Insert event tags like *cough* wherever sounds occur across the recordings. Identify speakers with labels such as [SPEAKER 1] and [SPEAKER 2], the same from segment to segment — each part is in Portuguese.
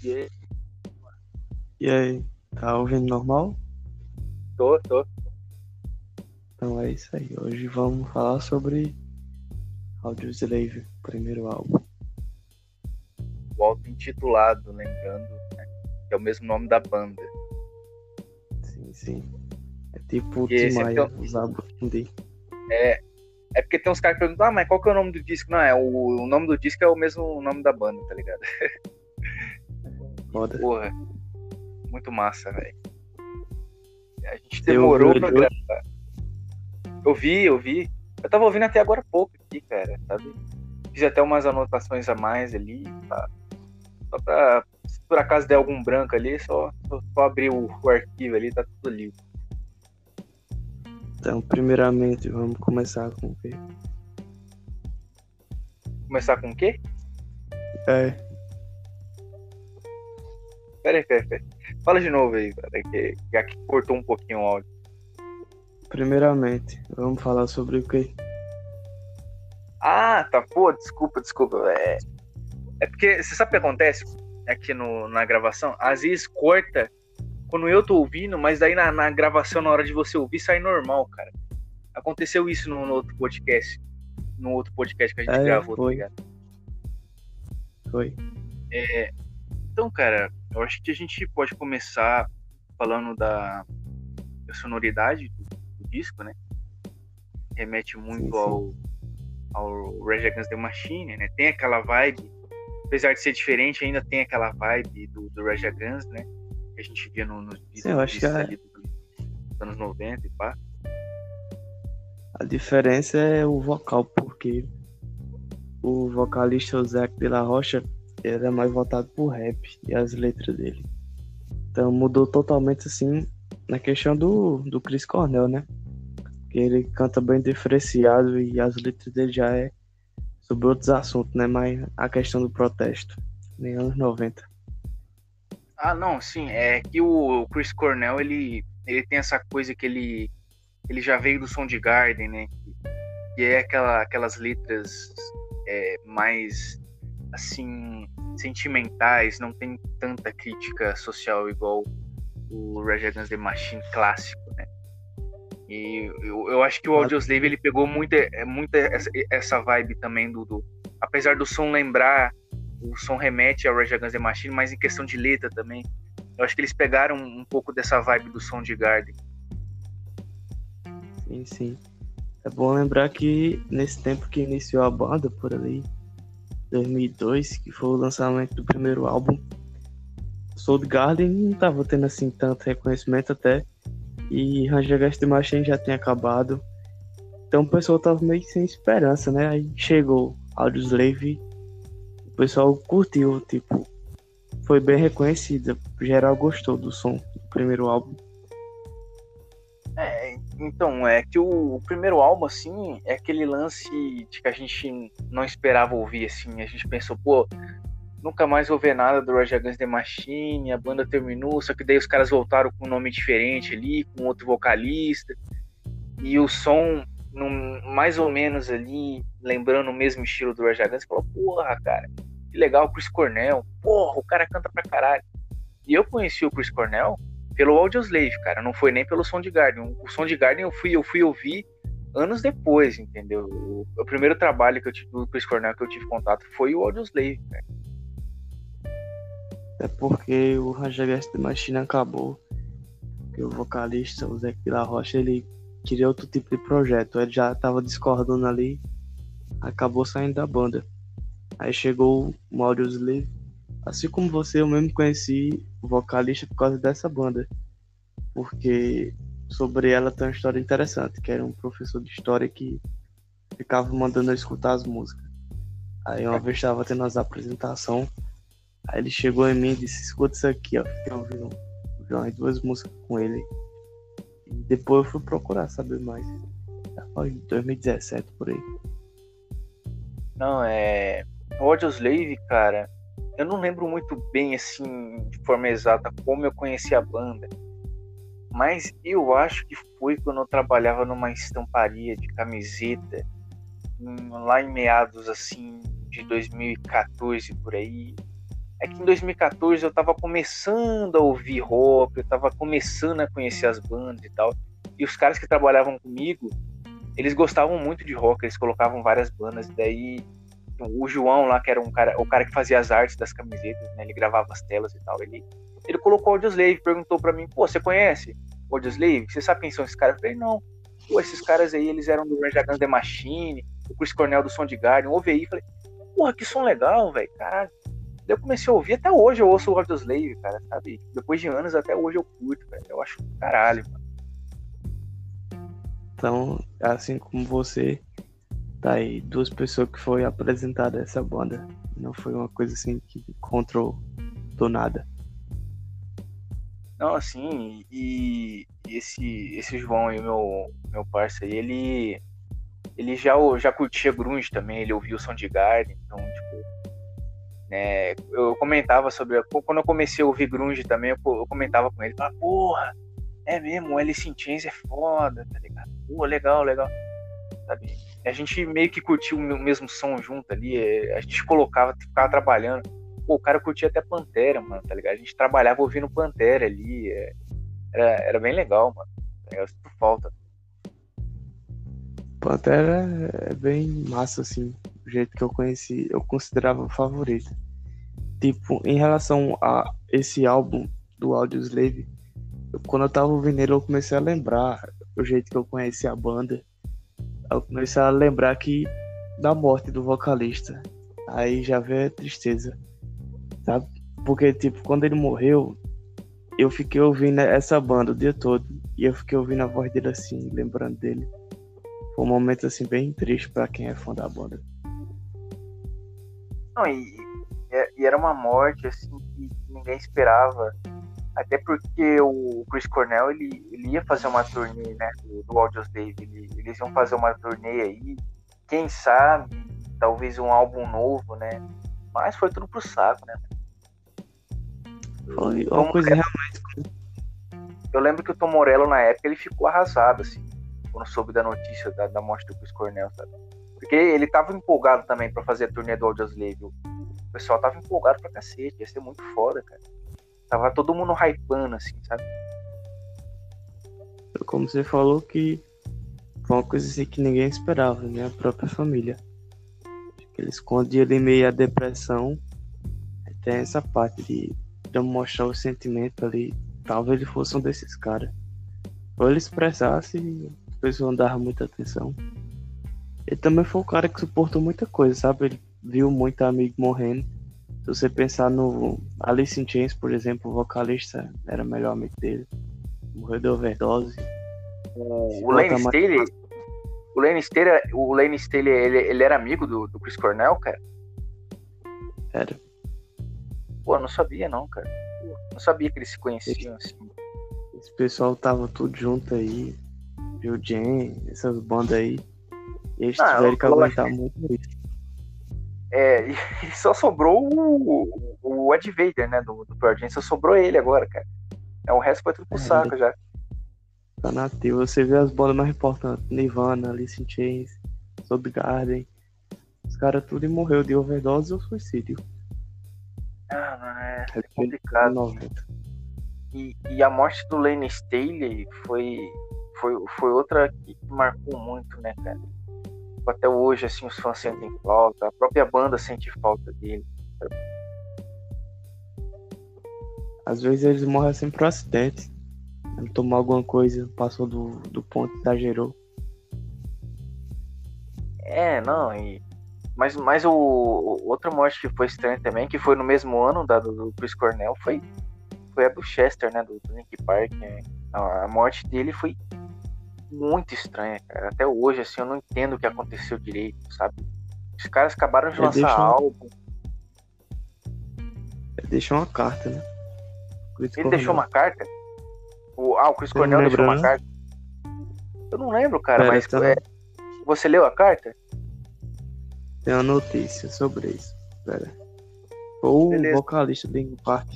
[SPEAKER 1] E aí?
[SPEAKER 2] E aí, tá ouvindo normal?
[SPEAKER 1] Tô, tô.
[SPEAKER 2] Então é isso aí. Hoje vamos falar sobre Audioslave, primeiro álbum.
[SPEAKER 1] O álbum intitulado, lembrando, né, que é o mesmo nome da banda.
[SPEAKER 2] Sim, sim. É tipo o Tim Maia,
[SPEAKER 1] é o-
[SPEAKER 2] os álbuns.
[SPEAKER 1] É, é porque tem uns caras que perguntam, ah, mas qual que é o nome do disco? Não, é o, o nome do disco é o mesmo nome da banda, tá ligado? *laughs*
[SPEAKER 2] Foda.
[SPEAKER 1] Porra, muito massa, velho. A gente demorou pra gravar. Eu vi, eu vi. Eu tava ouvindo até agora pouco aqui, cara, sabe? Fiz até umas anotações a mais ali, tá? Só pra, se por acaso der algum branco ali, só, só, só abrir o, o arquivo ali, tá tudo livre.
[SPEAKER 2] Então, primeiramente, vamos começar com o quê?
[SPEAKER 1] Começar com o quê?
[SPEAKER 2] É,
[SPEAKER 1] Pera aí, pera aí, pera aí. Fala de novo aí, cara, que, que aqui cortou um pouquinho o áudio.
[SPEAKER 2] primeiramente, vamos falar sobre o quê?
[SPEAKER 1] Ah, tá, pô, desculpa, desculpa. É, é porque, você sabe o que acontece aqui no, na gravação? Às vezes corta quando eu tô ouvindo, mas daí na, na gravação, na hora de você ouvir, sai normal, cara. Aconteceu isso no, no outro podcast. No outro podcast que a gente
[SPEAKER 2] É,
[SPEAKER 1] gravou, tá
[SPEAKER 2] foi.
[SPEAKER 1] ligado?
[SPEAKER 2] Foi.
[SPEAKER 1] Então, cara, eu acho que a gente pode começar falando da, da sonoridade do, do disco, né? Remete muito
[SPEAKER 2] Sim, sim.
[SPEAKER 1] ao, ao Rage Against the Machine, né? Tem aquela vibe, apesar de ser diferente, ainda tem aquela vibe do, do Rage Against, né? Que a gente via no- nos
[SPEAKER 2] Sim, eu acho que é-
[SPEAKER 1] dos dos anos 90 e pá.
[SPEAKER 2] A diferença é o vocal, porque o vocalista o Zac de la Rocha era mais voltado pro rap e as letras dele. Então mudou totalmente assim na questão do, do Chris Cornell, né? Que ele canta bem diferenciado e as letras dele já é sobre outros assuntos, né? Mas a questão do protesto, nem anos 90.
[SPEAKER 1] Ah, não, sim, é que o Chris Cornell, ele, ele tem essa coisa que ele, ele já veio do Soundgarden, né? Que é aquela, aquelas letras é, mais, assim, sentimentais, não tem tanta crítica social igual o Rage Against the Machine clássico, né? E eu, eu acho que o Audioslave, ele pegou muita, é, muita essa, essa vibe também do, do... Apesar do som lembrar o som remete ao Rage Against the Machine, mas em questão de letra também. Eu acho que eles pegaram um pouco dessa vibe do som de Garden.
[SPEAKER 2] Sim, sim. É bom lembrar que nesse tempo que iniciou a banda, por ali, 2002, que foi o lançamento do primeiro álbum, Soul Garden não tava tendo assim tanto reconhecimento até, e Rage Against the Machine já tinha acabado. Então o pessoal tava meio sem esperança, né? Aí chegou Audioslave, o pessoal curtiu, tipo, foi bem reconhecida. Geral gostou do som do primeiro álbum.
[SPEAKER 1] Então, é que o, o primeiro álbum, assim, é aquele lance de que a gente não esperava ouvir, assim. A gente pensou, pô, nunca mais vou ver nada do Rage Against the Machine, a banda terminou, só que daí os caras voltaram com um nome diferente ali, com outro vocalista. E o som, mais ou menos ali, lembrando o mesmo estilo do Rage Against, falou, porra, cara, que legal, Chris Cornell. Porra, o cara canta pra caralho. E eu conheci o Chris Cornell pelo Audioslave, cara. Não foi nem pelo Soundgarden. O Soundgarden eu fui, eu fui ouvir anos depois, entendeu? O, o primeiro trabalho que eu tive do Chris Cornell que eu tive contato foi o Audioslave, cara.
[SPEAKER 2] É porque o Rage Against the Machine acabou. Porque o vocalista, o Zé de la Rocha, ele queria outro tipo de projeto. Ele já tava discordando ali, acabou saindo da banda. Aí chegou o Audioslave. Assim como você, eu mesmo conheci vocalista por causa dessa banda. Porque sobre ela tem uma história interessante, que era um professor de história que ficava mandando eu escutar as músicas. Aí uma vez estava tendo as apresentações, aí ele chegou em mim e disse, escuta isso aqui, ó. Fiquei ouvindo, ouvi umas duas músicas com ele. E depois eu fui procurar saber mais. Já foi em 2017 por aí.
[SPEAKER 1] Não, é. O Audioslave, cara, eu não lembro muito bem, assim, de forma exata como eu conheci a banda. Mas eu acho que foi quando eu trabalhava numa estamparia de camiseta, hum, lá em meados, assim, de 2014 por aí. é que em 2014 eu tava começando a ouvir rock, eu tava começando a conhecer as bandas e tal. E os caras que trabalhavam comigo, eles gostavam muito de rock, eles colocavam várias bandas. Daí o João lá, que era um cara, o cara que fazia as artes das camisetas, né? Ele gravava as telas e tal. Ele, ele colocou o Audioslave, perguntou para mim, pô, você conhece o Audioslave? Você sabe quem são esses caras? Eu falei, não. Pô, esses caras aí, eles eram do Rage Against the Machine, o Chris Cornell do Som de Garden, ouve aí. Falei, porra, que som legal, velho, caralho. Daí eu comecei a ouvir, até hoje eu ouço o Audioslave, cara, sabe? Depois de anos, até hoje eu curto, velho. Eu acho caralho, mano.
[SPEAKER 2] Então, assim como você, tá aí duas pessoas que foi apresentada essa banda. Não foi uma coisa assim que encontrou do nada.
[SPEAKER 1] Não, assim, e, e esse, esse João aí, meu, meu parceiro, ele, ele já, já curtia grunge também, ele ouvia o Soundgarden, então, tipo, né, eu comentava sobre, quando eu comecei a ouvir grunge também, eu, eu comentava com ele, ah, porra, é mesmo, o Alice in Chains é foda, tá ligado? Pô, legal, legal. Sabe? A gente meio que curtiu o mesmo som junto ali, é, a gente colocava, ficava trabalhando. Pô, o cara curtia até Pantera, mano, tá ligado? A gente trabalhava ouvindo Pantera ali, é, era, era bem legal, mano. Tá eu sinto falta.
[SPEAKER 2] Pantera é bem massa, assim, o jeito que eu conheci, eu considerava favorito. Tipo, em relação a esse álbum do Audioslave, quando eu tava ouvindo ele, eu comecei a lembrar o jeito que eu conheci a banda. Eu comecei a lembrar que da morte do vocalista. Aí já veio a tristeza, sabe? Porque, tipo, quando ele morreu, eu fiquei ouvindo essa banda o dia todo. E eu fiquei ouvindo a voz dele assim, lembrando dele. Foi um momento, assim, bem triste para quem é fã da banda.
[SPEAKER 1] Não, e, e era uma morte, assim, que ninguém esperava até porque o Chris Cornell ele, ele ia fazer uma turnê, né? Do, do Audioslave. Ele, eles iam fazer uma turnê aí. Quem sabe, talvez um álbum novo, né? Mas foi tudo pro saco, né?
[SPEAKER 2] Foi uma coisa realmente.
[SPEAKER 1] Eu lembro que o Tom Morello, na época, ele ficou arrasado, assim, quando soube da notícia da, da morte do Chris Cornell, sabe? Porque ele tava empolgado também para fazer a turnê do Audioslave. O pessoal tava empolgado pra cacete, ia ser muito foda, cara. Tava todo mundo hypando, assim, sabe?
[SPEAKER 2] Como você falou que foi uma coisa assim que ninguém esperava, né? A própria família. Ele escondia ali meio a depressão. Tem essa parte de, de mostrar o sentimento ali. Talvez ele fosse um desses caras. Ou ele expressasse a pessoa não dava muita atenção. Ele também foi um cara que suportou muita coisa, sabe? Ele viu muito amigo morrendo se você pensar no Alice in Chains, por exemplo, o vocalista era o melhor amigo dele. Morreu de overdose.
[SPEAKER 1] O, o Lane Staley, o Lane Staley, o Lane Staley ele, ele era amigo do, do Chris Cornell, cara?
[SPEAKER 2] Era.
[SPEAKER 1] Pô, não sabia não, cara. Não sabia que eles se conheciam esse, assim.
[SPEAKER 2] Esse pessoal tava tudo junto aí. Viu Jen, essas bandas aí. E eles ah, tiveram que aguentar muito isso.
[SPEAKER 1] É, *laughs* e só sobrou o, o Ed Vader, né, do, do Pearl Jam, só sobrou ele agora, cara. É, o resto foi tudo pro é, saco já.
[SPEAKER 2] Tá nativo, você vê as bolas mais importantes, Nirvana, Alice in Chains, Garden. Os caras tudo morreu de overdose ou suicídio.
[SPEAKER 1] Ah, mano, é, é complicado. E, e a morte do Lane Staley foi, foi, foi outra que marcou muito, né, cara? Até hoje assim os fãs sentem falta, a própria banda sente falta dele.
[SPEAKER 2] Às vezes eles morrem assim por acidente. Ele tomou alguma coisa, passou do, do ponto, exagerou.
[SPEAKER 1] É, não, e. Mas, mas o, o, outra morte que foi estranha também, que foi no mesmo ano da do, do Chris Cornell, foi, foi a do Chester, né? Do, do Link Park. Né? A, a morte dele foi muito estranha, cara. Até hoje, assim, eu não entendo o que aconteceu direito, sabe? Os caras acabaram de lançar deixou... álbum.
[SPEAKER 2] Ele deixou uma carta, né?
[SPEAKER 1] Ele deixou uma carta? O... Ah, o Chris Cornell deixou uma carta. Eu não lembro, cara, Pera, mas. Tá... É... Você leu a carta?
[SPEAKER 2] Tem uma notícia sobre isso. Pera. Ou o vocalista do Park,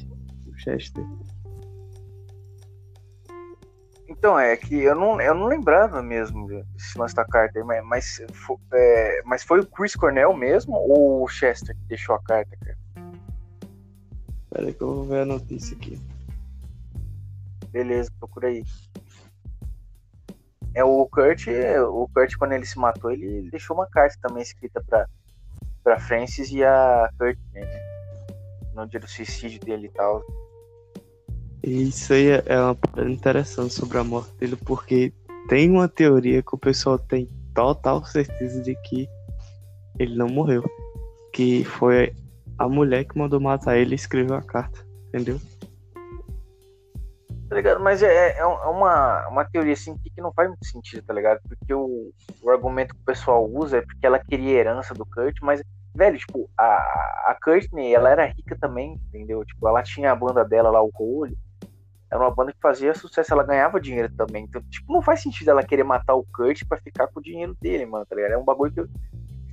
[SPEAKER 2] o Chester.
[SPEAKER 1] Então, é que eu não, eu não lembrava mesmo desse lance da carta, mas, mas, é, mas foi o Chris Cornell mesmo ou o Chester que deixou a carta, cara?
[SPEAKER 2] Pera aí que eu vou ver a notícia aqui.
[SPEAKER 1] Beleza, procura aí. É o Kurt, o Kurt quando ele se matou, ele deixou uma carta também escrita pra, pra Francis e a Kurt, né? No dia do suicídio dele e tal.
[SPEAKER 2] Isso aí é- é uma parada interessante sobre a morte dele, porque tem uma teoria que o pessoal tem total certeza de que ele não morreu. Que foi a mulher que mandou matar ele e escreveu a carta, entendeu?
[SPEAKER 1] Tá ligado? Mas é, é é uma, uma teoria assim que não faz muito sentido, tá ligado? Porque o, o argumento que o pessoal usa é porque ela queria herança do Kurt, mas, velho, tipo, a, a Courtney, ela era rica também, entendeu? Tipo, ela tinha a banda dela lá, o Cole. Era uma banda que fazia sucesso, ela ganhava dinheiro também. Então, tipo, não faz sentido ela querer matar o Kurt pra ficar com o dinheiro dele, mano, tá ligado? É um bagulho que eu,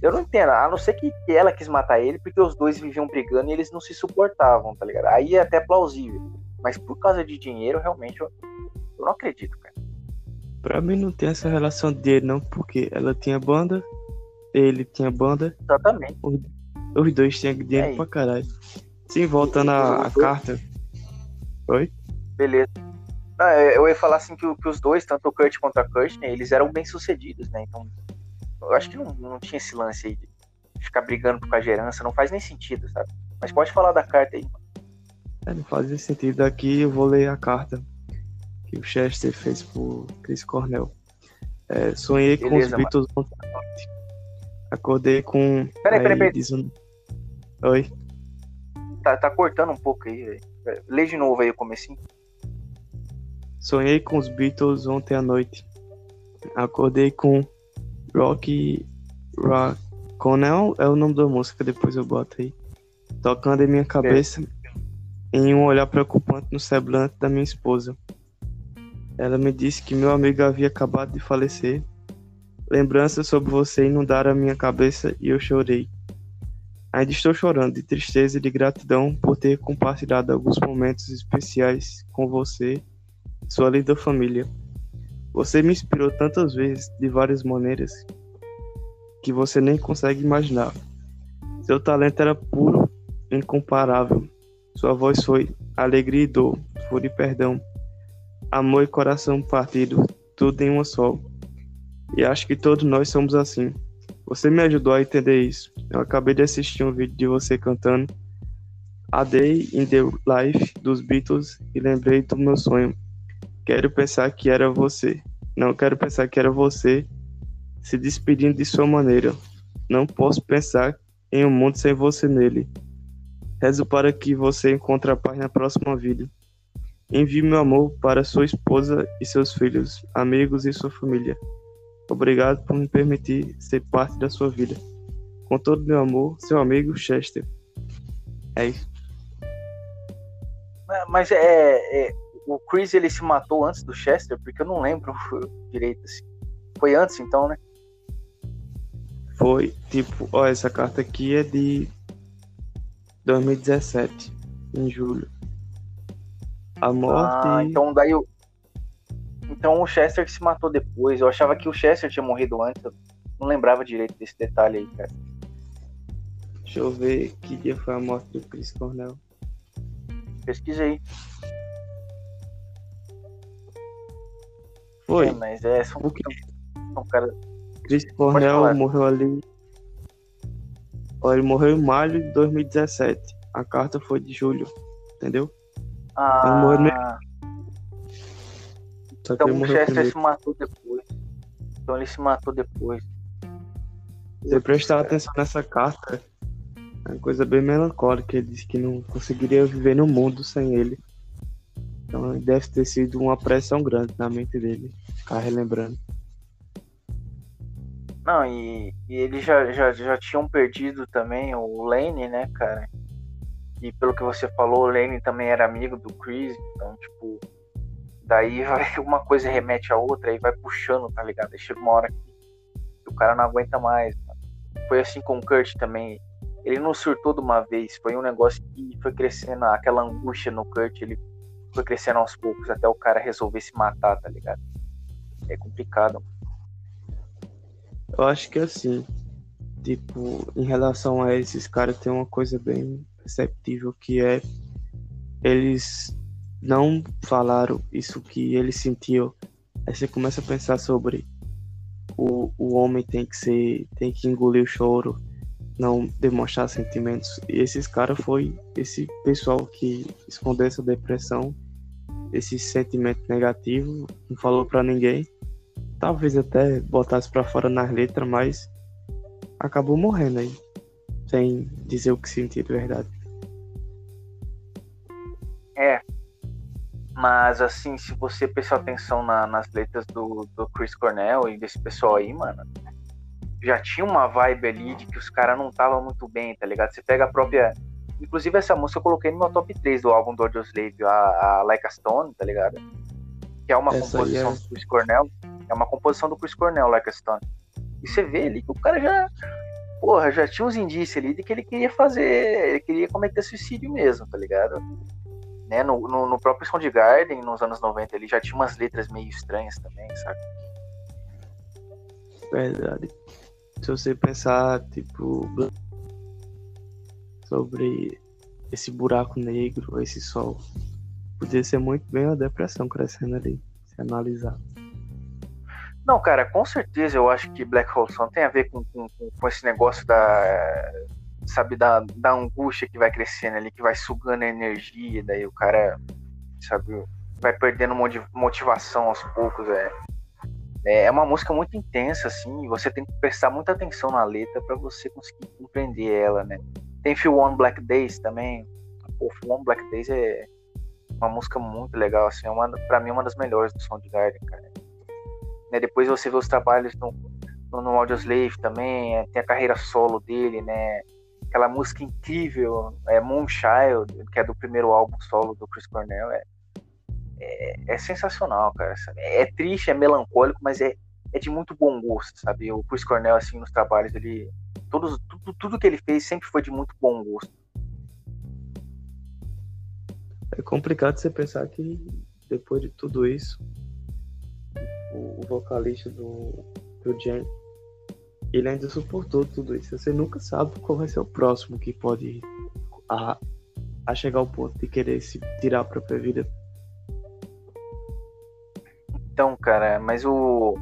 [SPEAKER 1] eu não entendo. A não ser que, ela quis matar ele porque os dois viviam brigando e eles não se suportavam, tá ligado? Aí é até plausível. Mas por causa de dinheiro, realmente, eu, eu não acredito, cara.
[SPEAKER 2] Pra mim não tem essa relação de dinheiro não, porque ela tinha banda, ele tinha banda,
[SPEAKER 1] Exatamente.
[SPEAKER 2] os dois tinham dinheiro
[SPEAKER 1] É
[SPEAKER 2] pra caralho. Sim, voltando à
[SPEAKER 1] Os
[SPEAKER 2] carta. Oi?
[SPEAKER 1] Beleza. É, eu ia falar assim que, que os dois, tanto o Kurt quanto a Courtney, eles eram bem sucedidos, né? Então, eu acho que não, não tinha esse lance aí de ficar brigando por causa de herança, não faz nem sentido, sabe? Mas pode falar da carta aí, mano.
[SPEAKER 2] É, não fazia sentido. Aqui eu vou ler a carta que o Chester fez pro Chris Cornell. É, sonhei com
[SPEAKER 1] Beleza,
[SPEAKER 2] os Beatles ontem à noite. Acordei com.
[SPEAKER 1] Peraí, peraí, peraí.
[SPEAKER 2] um- Oi.
[SPEAKER 1] Tá, tá cortando um pouco aí, velho. Lê de novo aí o comecinho.
[SPEAKER 2] Sonhei com os Beatles ontem à noite. Acordei com Rock Raconel é o nome da música, depois eu boto aí. Tocando em minha cabeça em um olhar preocupante no semblante da minha esposa. Ela me disse que meu amigo havia acabado de falecer. Lembranças sobre você inundaram a minha cabeça e eu chorei. Ainda estou chorando de tristeza e de gratidão por ter compartilhado alguns momentos especiais com você sua linda família. Você me inspirou tantas vezes, de várias maneiras, que você nem consegue imaginar. Seu talento era puro, incomparável. Sua voz foi alegria e dor, fúria e perdão, amor e coração partido, tudo em uma só. E acho que todos nós somos assim. Você me ajudou a entender isso. Eu acabei de assistir um vídeo de você cantando A Day in the Life dos Beatles e lembrei do meu sonho. Quero pensar que era você. Não quero pensar que era você se despedindo de sua maneira. Não posso pensar em um mundo sem você nele. Rezo para que você encontre a paz na próxima vida. Envie meu amor para sua esposa e seus filhos, amigos e sua família. Obrigado por me permitir ser parte da sua vida. Com todo meu amor, seu amigo Chester. É isso.
[SPEAKER 1] Mas é, é, o Chris ele se matou antes do Chester, porque eu não lembro *laughs* direito assim. Foi antes então, né?
[SPEAKER 2] Foi, tipo, ó, essa carta aqui é de 2017, em julho. A morte.
[SPEAKER 1] Ah, então daí o. Então o Chester que se matou depois. Eu achava que o Chester tinha morrido antes. Eu não lembrava direito desse detalhe aí, cara.
[SPEAKER 2] Deixa eu ver que dia foi a morte do Chris Cornell.
[SPEAKER 1] Pesquisei.
[SPEAKER 2] Foi.
[SPEAKER 1] É, mas é, são,
[SPEAKER 2] O que?
[SPEAKER 1] são cara.
[SPEAKER 2] Chris Cornell morreu ali. Ele morreu em maio de 2017. A carta foi de julho, entendeu? morreu.
[SPEAKER 1] Ah,
[SPEAKER 2] Só
[SPEAKER 1] então
[SPEAKER 2] ele
[SPEAKER 1] o
[SPEAKER 2] morreu
[SPEAKER 1] Chester
[SPEAKER 2] primeiro.
[SPEAKER 1] se matou depois. Então ele se matou depois.
[SPEAKER 2] Se você prestar atenção nessa carta, é uma coisa bem melancólica. Ele disse que não conseguiria viver no mundo sem ele. Então deve ter sido uma pressão grande na mente dele, ficar relembrando.
[SPEAKER 1] Não, e, e eles já, já, já tinham perdido também o Lane, né, cara? E pelo que você falou, o Lane também era amigo do Chris, então, tipo, daí vai *laughs* uma coisa remete a outra, aí vai puxando, tá ligado? Aí chega uma hora que o cara não aguenta mais. mano. Foi assim com o Kurt também. Ele não surtou de uma vez, foi um negócio que foi crescendo, aquela angústia no Kurt, ele foi crescendo aos poucos até o cara resolver se matar, tá ligado? É complicado.
[SPEAKER 2] Eu acho que assim, tipo, em relação a esses caras tem uma coisa bem perceptível que é eles não falaram isso que eles sentiam. Aí você começa a pensar sobre o, o homem tem que ser, tem que engolir o choro, não demonstrar sentimentos. E esses caras foi esse pessoal que escondeu essa depressão, esse sentimento negativo, não falou para ninguém. Talvez até botasse para fora nas letras, mas acabou morrendo aí, sem dizer o que sentia de verdade.
[SPEAKER 1] É. Mas assim, se você prestar atenção na, nas letras do, do Chris Cornell e desse pessoal aí, mano, já tinha uma vibe ali de que os caras não estavam muito bem, tá ligado? Você pega a própria. Inclusive, essa música eu coloquei no meu top 3 do álbum do Audioslave, a, a Like a Stone, tá ligado? Que é uma essa composição é... do Chris Cornell. É uma composição do Chris Cornell, Like a Stone. E você vê ali que o cara já. Porra, já tinha uns indícios ali de que ele queria fazer. Ele queria cometer suicídio mesmo, tá ligado? Né? No, no, no próprio Soundgarden, nos anos 90, ele já tinha umas letras meio estranhas também, sabe?
[SPEAKER 2] Verdade se você pensar, tipo, sobre esse buraco negro, esse sol, podia ser muito bem a depressão crescendo ali, se analisar.
[SPEAKER 1] Não, cara, com certeza eu acho que Black Hole Sun tem a ver com, com, com esse negócio da, sabe, da, da angústia que vai crescendo ali, que vai sugando a energia, daí o cara, sabe, vai perdendo motivação aos poucos, é. É, é uma música muito intensa, assim, você tem que prestar muita atenção na letra para você conseguir compreender ela, né? Tem Feel One Black Days também. Pô, Feel One Black Days é uma música muito legal, assim, é uma, pra mim é uma das melhores do Soundgarden, cara. Né, depois você vê os trabalhos no, no, no Audioslave também, é, tem a carreira solo dele, né? Aquela música incrível, é Moonchild, que é do primeiro álbum solo do Chris Cornell, é, é, é, sensacional, cara. Sabe? É triste, é melancólico, mas é, é de muito bom gosto, sabe? O Chris Cornell, assim, nos trabalhos, ele. Todos, tudo, tudo que ele fez sempre foi de muito bom gosto.
[SPEAKER 2] É complicado você pensar que depois de tudo isso, o, o vocalista do, do Jen, ele ainda suportou tudo isso. Você nunca sabe qual vai ser o próximo que pode a, a chegar ao ponto de querer se tirar a própria vida
[SPEAKER 1] então, cara, mas o.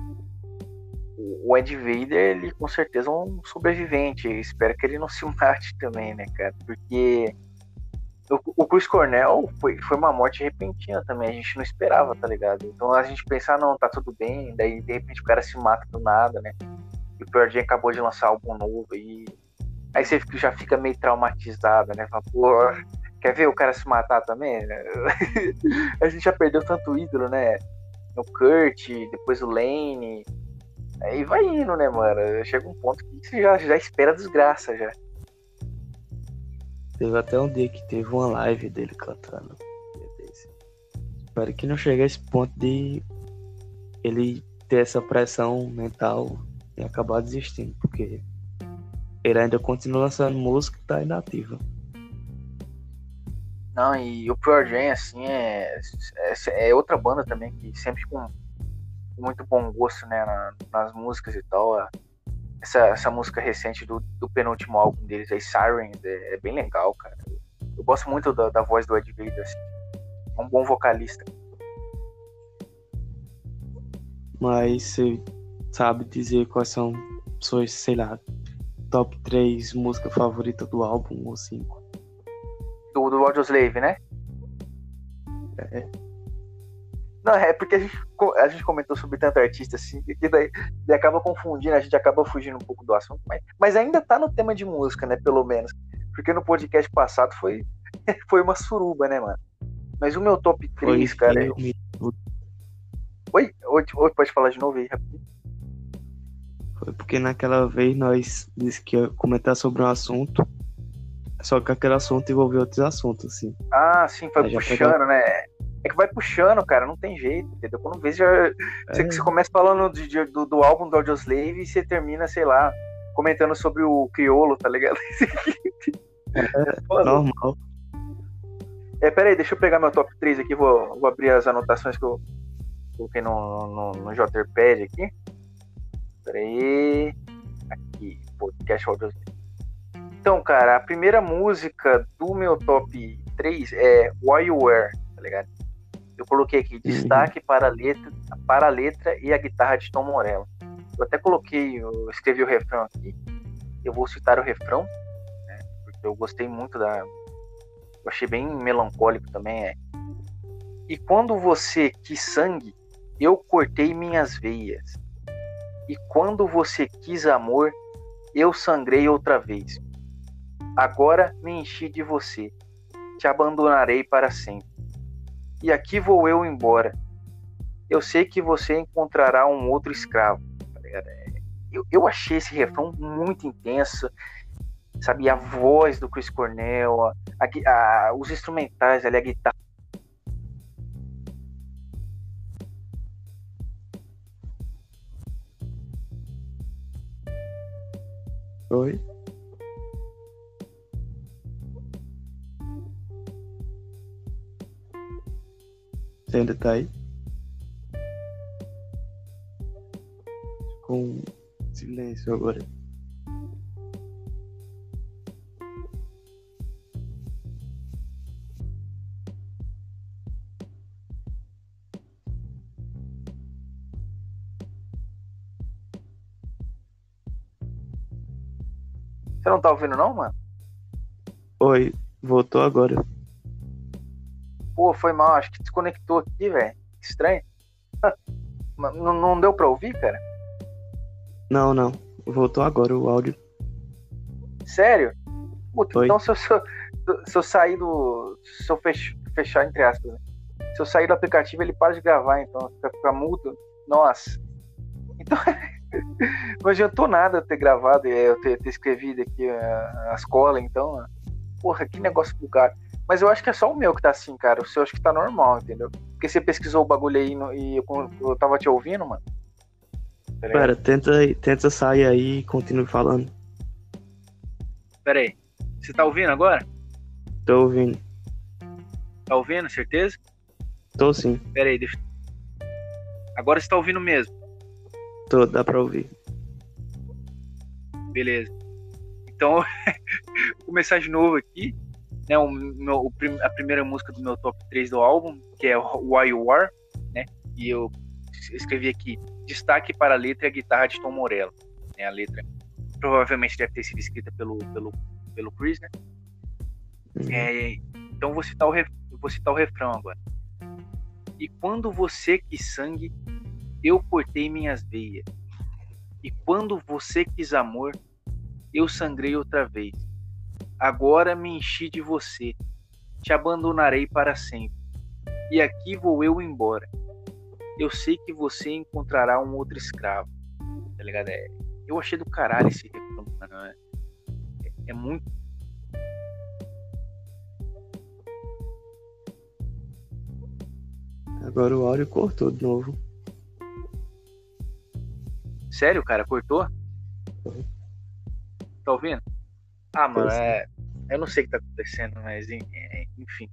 [SPEAKER 1] O Ed Vader, ele com certeza é um sobrevivente. Eu espero que ele não se *laughs* mate também, né, cara? Porque o, Chris Cornell foi, foi uma morte repentina também. A gente não esperava, tá ligado? Então a gente pensa, ah, não, tá tudo bem. Daí de repente o cara se mata do nada, né? E o Pearl acabou de lançar álbum novo e. Aí você já fica meio traumatizado, né? Fala, pô, quer ver o cara se matar também? *laughs* a gente já perdeu tanto ídolo, né? o Kurt, depois o Lane. Aí vai indo, né, mano? Chega um ponto que você já, já espera desgraça já.
[SPEAKER 2] Teve até um dia que teve uma live dele cantando. Espero que não chegue a esse ponto de ele ter essa pressão mental e acabar desistindo, porque ele ainda continua lançando música e tá inativa.
[SPEAKER 1] Não, e o Pure Jam, assim, é, é, é, outra banda também que sempre com muito bom gosto, né, na, nas músicas e tal. Essa, essa música recente do, do penúltimo álbum deles, aí, Siren, é, é, bem legal, cara. Eu gosto muito da, da voz do Ed Vader, assim. É um bom vocalista.
[SPEAKER 2] Mas você sabe dizer quais são suas, sei lá, top 3 músicas favoritas do álbum ou 5?
[SPEAKER 1] do, do Audioslave, né?
[SPEAKER 2] É.
[SPEAKER 1] Não, é porque a gente, a gente comentou sobre tanto artista assim, que daí, daí acaba confundindo, a gente acaba fugindo um pouco do assunto, mas, mas ainda tá no tema de música, né? Pelo menos. Porque no podcast passado foi, *laughs* foi uma suruba, né, mano? Mas o meu top 3, foi cara. Eu... Oi? Oi? Oi? Pode falar de novo aí, rapidinho.
[SPEAKER 2] Foi porque naquela vez nós disse que ia comentar sobre um assunto só que aquele assunto envolveu outros assuntos, assim.
[SPEAKER 1] Ah, sim, foi Aí puxando, né? É que vai puxando, cara, não tem jeito, entendeu? Quando vê, já. É. Você, você começa falando de, de, do, do, álbum do Audioslave e você termina, sei lá, comentando sobre o Criolo, tá ligado?
[SPEAKER 2] É, normal.
[SPEAKER 1] É, peraí, deixa eu pegar meu top 3 aqui, vou, vou abrir as anotações que eu coloquei no, no, no JPad aqui. Peraí. Aqui, podcast Audioslave. Então, cara, a primeira música do meu top 3 é Why You Were, tá ligado? Eu coloquei aqui destaque uhum. para, a letra, para a letra e a guitarra de Tom Morello. Eu até coloquei, eu escrevi o refrão aqui. Eu vou citar o refrão, né, porque eu gostei muito da. Eu achei bem melancólico também. É. E quando você quis sangue, eu cortei minhas veias. E quando você quis amor, eu sangrei outra vez. Agora me enchi de você. Te abandonarei para sempre. E aqui vou eu embora. Eu sei que você encontrará um outro escravo. Eu, eu achei esse refrão muito intenso. Sabe, a voz do Chris Cornell, a, a, os instrumentais ali, a guitarra
[SPEAKER 2] Oi? Você ainda tá aí? Com silêncio agora.
[SPEAKER 1] Você não tá ouvindo não, mano?
[SPEAKER 2] Oi, voltou agora.
[SPEAKER 1] Pô, foi mal, acho que desconectou aqui, velho. Estranho. *laughs* não, não deu pra ouvir, cara?
[SPEAKER 2] Não, não. Voltou agora o áudio.
[SPEAKER 1] Sério? Puta, então se eu, se, eu, se eu sair do. Se eu fech, fechar, entre aspas, né? Se eu sair do aplicativo, ele para de gravar, então fica, fica mudo. Nossa. Então. *laughs* não adiantou nada eu ter gravado e eu ter, ter escrevido aqui uh, as colas, então. Porra, que negócio bugado. Mas eu acho que é só o meu que tá assim, cara. O seu acho que tá normal, entendeu? Porque você pesquisou o bagulho aí no, e eu, eu tava te ouvindo, mano.
[SPEAKER 2] Tá Pera, tenta, tenta sair aí e continue falando.
[SPEAKER 1] Pera aí. Você tá ouvindo agora?
[SPEAKER 2] Tô ouvindo.
[SPEAKER 1] Tá ouvindo, certeza?
[SPEAKER 2] Tô sim.
[SPEAKER 1] Pera aí, deixa. Agora você tá ouvindo mesmo?
[SPEAKER 2] Tô, dá pra ouvir.
[SPEAKER 1] Beleza. Então, *laughs* vou começar de novo aqui. Né, o meu, o, a primeira música do meu top 3 do álbum, que é Why You Are, né? E eu escrevi aqui destaque para a letra e a guitarra de Tom Morello. Né, a letra provavelmente deve ter sido escrita pelo, pelo, pelo Chris, né? Uhum. É, então vou citar, o ref, vou citar o refrão agora. E quando você quis sangue, eu cortei minhas veias. E quando você quis amor, eu sangrei outra vez. Agora me enchi de você. Te abandonarei para sempre. E aqui vou eu embora. Eu sei que você encontrará um outro escravo. Tá ligado? É, eu achei do caralho esse refrão, mano. É, é muito.
[SPEAKER 2] Agora o áudio cortou de novo.
[SPEAKER 1] Sério, cara? Cortou? Tá ouvindo? Ah, mano, é... eu não sei o que tá acontecendo, mas enfim.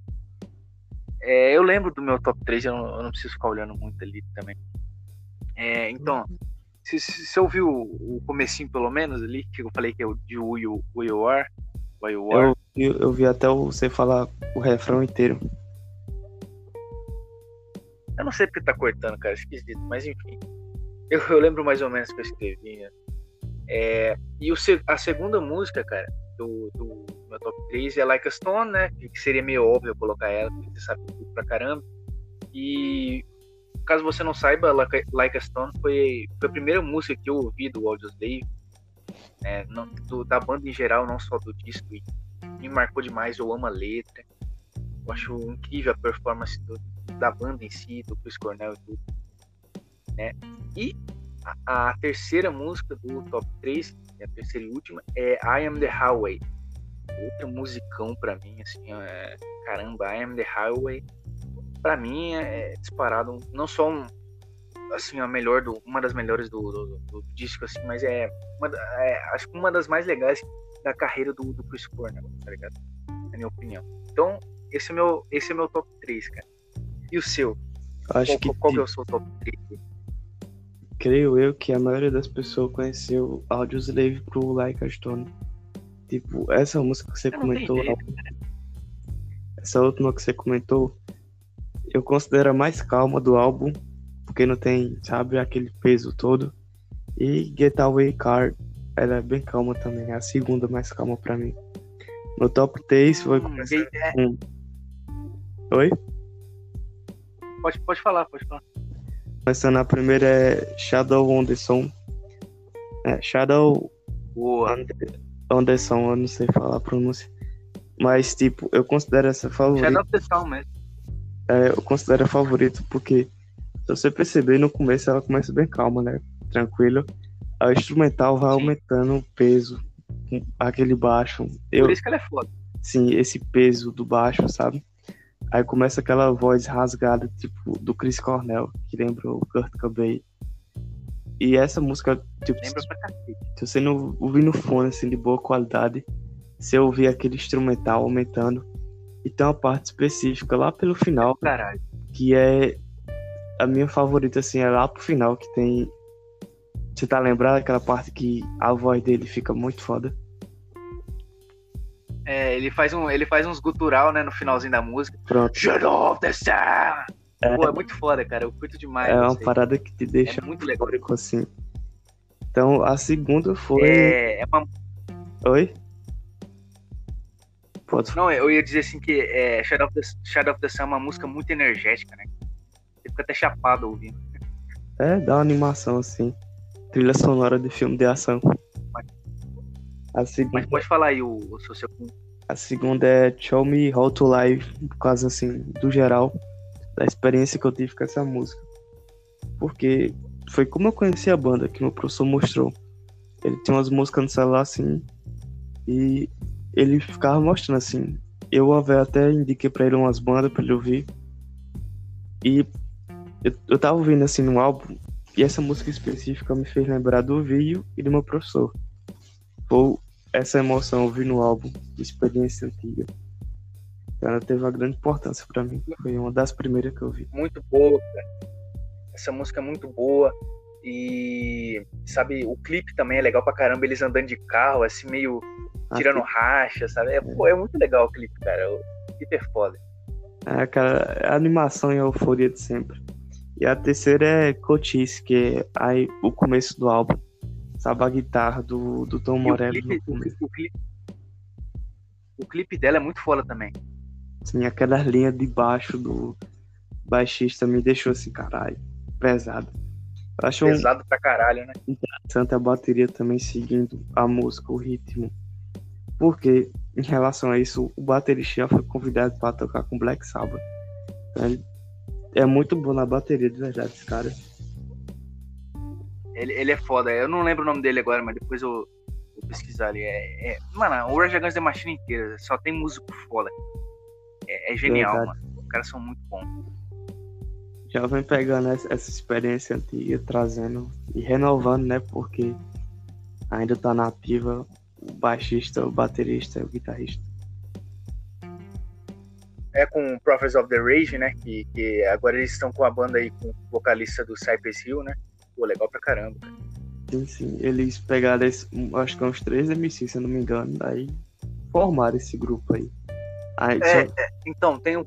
[SPEAKER 1] É, eu lembro do meu top 3, eu não, eu não, preciso ficar olhando muito ali também. É, então, se, se, você ouviu o, o comecinho pelo menos ali, que eu falei que é o de Who You, Are, you are.
[SPEAKER 2] Eu, eu, eu vi até você falar o refrão inteiro.
[SPEAKER 1] Eu não sei porque tá cortando, cara, esquisito, mas enfim. Eu, eu lembro mais ou menos que eu escrevi. Né? É, e o, a segunda música, cara, do, do meu top 3 é Like a Stone, né? Que seria meio óbvio colocar ela, porque você sabe tudo pra caramba. E caso você não saiba, Like, like a Stone foi, foi a primeira música que eu ouvi do Audioslave, né? Não, do, da banda em geral, não só do disco. E me marcou demais, eu amo a letra. Eu acho incrível a performance do, da banda em si, do Chris Cornell e tudo. Né? E a, a, terceira música do top 3, é a terceira e última, é I Am The Highway. Outra musicão pra mim, assim, é, caramba, I Am The Highway, pra mim é, é disparado, não só um, assim, a melhor do, uma das melhores do, do, do disco, assim, mas é, uma, é, acho que uma das mais legais da carreira do, do Chris Cornell, tá ligado? Na minha opinião. Então, esse é meu, esse é meu top 3, cara. E o seu?
[SPEAKER 2] Acho
[SPEAKER 1] qual,
[SPEAKER 2] que
[SPEAKER 1] qual, qual é o seu top 3?
[SPEAKER 2] Creio eu que a maioria das pessoas conheceu Audioslave pro Like a Stone. Tipo, essa música que você comentou. essa última que você comentou, eu considero a mais calma do álbum, porque não tem, sabe, aquele peso todo. E Getaway Car, ela é bem calma também, é a segunda mais calma pra mim. No top 3 foi
[SPEAKER 1] Hum, é,
[SPEAKER 2] com. Oi?
[SPEAKER 1] pode, pode falar, pode falar.
[SPEAKER 2] Começando a primeira é Shadow on the Sun. É, Shadow
[SPEAKER 1] Boa.
[SPEAKER 2] on the Sun, eu não sei falar a pronúncia. Mas, tipo, eu considero essa favorita.
[SPEAKER 1] Shadow Sound mesmo.
[SPEAKER 2] É, eu considero a favorita porque, se você perceber, no começo ela começa bem calma, né? Tranquilo. A instrumental vai
[SPEAKER 1] Sim.
[SPEAKER 2] aumentando o peso, aquele baixo. Eu,
[SPEAKER 1] Por isso que ela é foda.
[SPEAKER 2] sim, esse peso do baixo, sabe? Aí começa aquela voz rasgada, tipo, do Chris Cornell, que lembra o Kurt Cobain. E essa música, tipo,
[SPEAKER 1] Lembra pra cacete.
[SPEAKER 2] se você não ouvir no fone, assim, de boa qualidade, você ouvir aquele instrumental aumentando. E tem uma parte específica lá pelo final,
[SPEAKER 1] Caralho.
[SPEAKER 2] que é a minha favorita, assim, é lá pro final, que tem. Você tá lembrado daquela parte que a voz dele fica muito foda?
[SPEAKER 1] É, ele, faz um, ele faz uns gutural, né, no finalzinho da música.
[SPEAKER 2] Pronto.
[SPEAKER 1] Shadow of the Sound.
[SPEAKER 2] É,
[SPEAKER 1] Pô, é muito foda, cara. Eu curto demais.
[SPEAKER 2] é uma parada que te deixa
[SPEAKER 1] É muito legal.
[SPEAKER 2] assim. Então, a segunda foi.
[SPEAKER 1] É, é uma
[SPEAKER 2] Oi? Pode
[SPEAKER 1] Não, eu ia dizer assim que é, Shadow, of the, Shadow of the Sun é uma música muito energética, né? Você fica até chapado ouvindo.
[SPEAKER 2] É, dá uma animação, assim. Trilha sonora de filme de ação. A segunda,
[SPEAKER 1] Mas pode falar aí o, o seu segundo.
[SPEAKER 2] a segunda é Show Me How to Live, por causa, assim, do geral, da experiência que eu tive com essa música. Porque foi como eu conheci a banda, que meu professor mostrou. Ele tinha umas músicas no celular, assim, e ele ficava mostrando, assim. Eu até indiquei pra ele umas bandas pra ele ouvir. E eu, eu tava ouvindo, assim, no álbum, e essa música específica me fez lembrar do vídeo e do meu professor. Foi essa emoção ouvir no álbum, experiência antiga. Ela teve uma grande importância pra mim. Foi uma das primeiras que eu vi.
[SPEAKER 1] Muito boa, cara. Essa música é muito boa. E, sabe, o clipe também é legal pra caramba. Eles andando de carro, assim, meio tirando racha, sabe? É, pô, é muito legal o clipe, cara. O clipe é foda.
[SPEAKER 2] É aquela a animação e a euforia de sempre. E a terceira é Cotice, que é aí, o começo do álbum. Sabe a guitarra do, do Tom
[SPEAKER 1] E o
[SPEAKER 2] Morello
[SPEAKER 1] clipe,
[SPEAKER 2] no
[SPEAKER 1] o,
[SPEAKER 2] começo.
[SPEAKER 1] o clipe, o clipe dela é muito foda também.
[SPEAKER 2] Assim, aquela linha de baixo do baixista me deixou assim, caralho, pesado. Acho um,
[SPEAKER 1] Pesado pra caralho, né?
[SPEAKER 2] interessante a bateria também seguindo a música, o ritmo. Porque, em relação a isso, o baterista foi convidado para tocar com Black Sabbath. Então, ele é muito bom na bateria, de verdade, esse cara.
[SPEAKER 1] Ele, ele é foda. Eu não lembro o nome dele agora, mas depois eu vou pesquisar ali. É, é... Mano, o Rage Against the Machine inteira só tem músico foda. É, é genial,
[SPEAKER 2] Verdade.
[SPEAKER 1] mano. Os caras são muito bons.
[SPEAKER 2] Já vem pegando essa essa experiência antiga, trazendo e renovando, né? Porque ainda tá na ativa o baixista, o baterista e o guitarrista.
[SPEAKER 1] É com o Prophets of the Rage, né? Que, que agora eles estão com a banda aí com o vocalista do Cypress Hill, né? Pô, legal pra caramba. cara.
[SPEAKER 2] Sim, sim. Eles pegaram, esse, acho que uns três MCs, se eu não me engano, aí formaram esse grupo aí. aí
[SPEAKER 1] É,
[SPEAKER 2] só-
[SPEAKER 1] Então, tem um,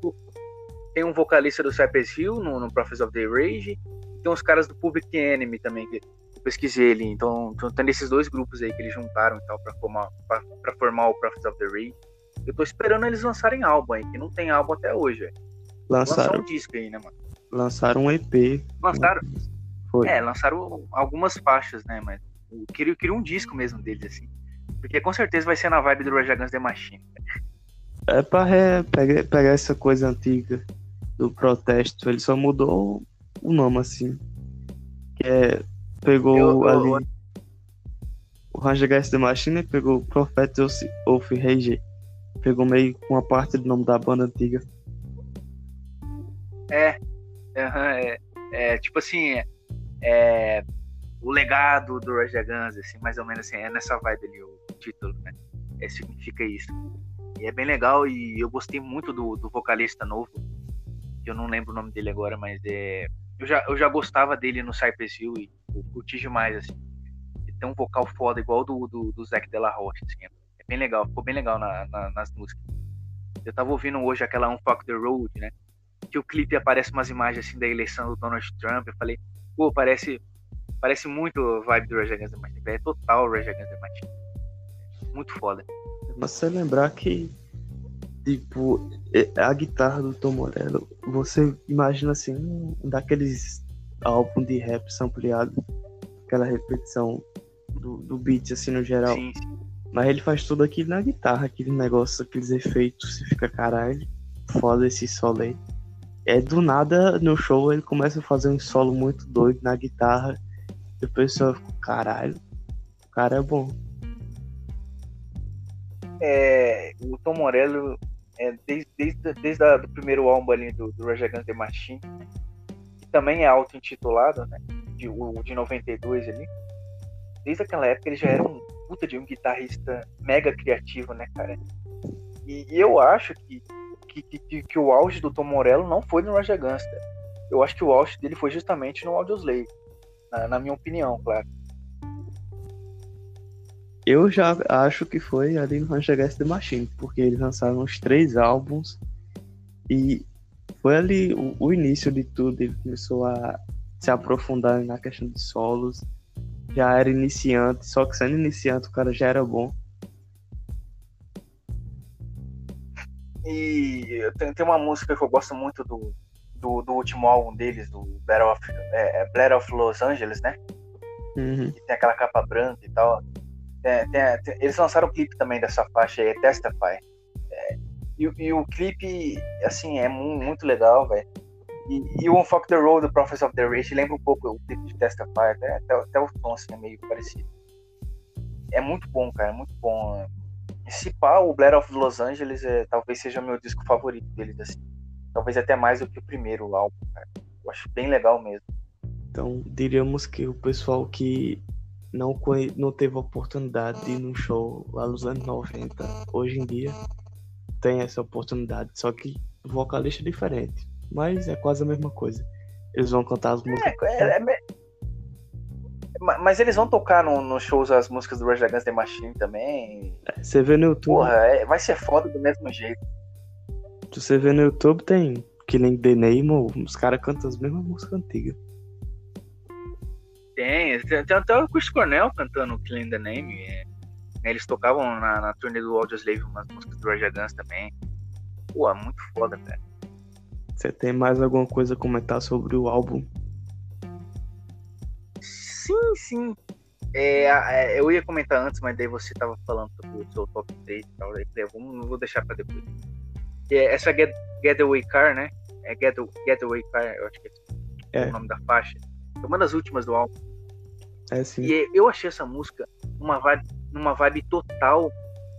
[SPEAKER 1] tem um vocalista do Cypress Hill no, no Prophets of the Rage. E tem uns caras do Public Enemy também, que eu pesquisei ali. Então, então tem esses dois grupos aí que eles juntaram e tal pra formar, pra, pra formar o Prophets of the Rage. Eu tô esperando eles lançarem álbum aí, que não tem álbum até hoje, velho. Lançar
[SPEAKER 2] lançaram,
[SPEAKER 1] um disco aí, né, mano?
[SPEAKER 2] lançaram um EP.
[SPEAKER 1] Lançaram,
[SPEAKER 2] Foi.
[SPEAKER 1] é, lançaram algumas faixas, né, mas eu queria, eu queria um disco mesmo deles, assim. Porque com certeza vai ser na vibe do Rage Against the Machine.
[SPEAKER 2] É pra re- pegar, pegar essa coisa antiga do protesto. Ele só mudou o nome, assim. Que é. Pegou
[SPEAKER 1] Eu- eu-
[SPEAKER 2] ali. O Rage Against the Machine pegou o Prophet of- Rage. Pegou meio com uma parte do nome da banda antiga.
[SPEAKER 1] É, aham, é, é, tipo assim, é, é, o legado do Rage Against, assim, mais ou menos assim, é nessa vibe ali o título, né? É, significa isso. E é bem legal e eu gostei muito do, do vocalista novo, que eu não lembro o nome dele agora, mas é, eu já, eu já gostava dele no Cypress Hill e eu curti demais, assim. Ele tem um vocal foda, igual do, do, do Zac Della Rocha, assim, é bem legal, ficou bem legal na, na- nas músicas. Eu tava ouvindo hoje aquela Unfuck the Road, né? Que o clipe aparece umas imagens assim da eleição do Donald Trump. Eu falei, pô, parece, parece muito vibe do Rage Against the Machine. É total Rage Against the Machine. Muito foda.
[SPEAKER 2] Mas você lembrar que, tipo, a guitarra do Tom Morello, você imagina assim, um daqueles álbuns de rap ampliado, aquela repetição do, do beat, assim, no geral.
[SPEAKER 1] Sim, sim.
[SPEAKER 2] Mas ele faz tudo aquilo na guitarra, aquele negócio, aqueles efeitos, você fica, caralho, foda esse solo aí. É do nada no show ele começa a fazer um solo muito doido na guitarra. E o pessoal fica, caralho, o cara é bom.
[SPEAKER 1] É, o Tom Morello, é, desde, desde, desde o primeiro álbum ali do, do Rage Against the Machine, que também é auto-intitulado, né? De, o de 92 ali. Desde aquela época ele já era um puta de um guitarrista mega criativo, né, cara? E, e eu acho que, que, que, que, o auge do Tom Morello não foi no Rage Against. Eu acho que o auge dele foi justamente no Audioslave, na, na minha opinião, claro.
[SPEAKER 2] Eu já acho que foi ali no Against the Machine, porque eles lançaram os três álbuns e foi ali o, o, início de tudo. Ele começou a se aprofundar na questão de solos. Já era iniciante, só que sendo iniciante o cara já era bom.
[SPEAKER 1] E tem, tem uma música que eu gosto muito do, do, do último álbum deles, do Battle of, é, Battle of Los Angeles, né?
[SPEAKER 2] Uhum.
[SPEAKER 1] Que tem aquela capa branca e tal. Tem, tem, tem, eles lançaram o clipe também dessa faixa aí, Testify. É, e, e, o clipe, assim, é muito legal, velho. E, e, o Unfuck the Road do Prophets of the Rage lembra um pouco o clipe de Testify, até, até, até o tom assim, é meio parecido. É muito bom, cara, é muito bom. Se pá, o Blair of Los Angeles é, talvez seja meu disco favorito deles, assim. Talvez até mais do que o primeiro álbum, cara. Eu acho bem legal mesmo.
[SPEAKER 2] Então, diríamos que o pessoal que não, não teve a oportunidade de ir num show lá nos anos 90, hoje em dia tem essa oportunidade, só que vocalista é diferente, mas é quase a mesma coisa. Eles vão cantar as músicas. É, é, é...
[SPEAKER 1] Mas eles vão tocar nos no shows as músicas do Rage Against the Machine também.
[SPEAKER 2] Você vê no YouTube.
[SPEAKER 1] Porra, é, vai ser foda do mesmo jeito.
[SPEAKER 2] Se você vê no YouTube, tem Killing the Name, os caras cantam as mesmas músicas antigas.
[SPEAKER 1] Tem, tem até o Chris Cornell cantando Killing the Name. É, eles tocavam na, na turnê do Audioslave umas músicas do Rage Against também. Pô, é muito foda, cara.
[SPEAKER 2] Você tem mais alguma coisa a comentar sobre o álbum?
[SPEAKER 1] Sim, sim. É, é, eu ia comentar antes, mas daí você tava falando sobre o seu top 3 e tal. Daí eu vou, vou deixar pra depois. É, essa Get, Getaway Car, né? É Get, Getaway Car, eu acho que é, é. o nome da faixa é uma das últimas do álbum.
[SPEAKER 2] É, sim.
[SPEAKER 1] E eu achei essa música uma vibe, numa vibe total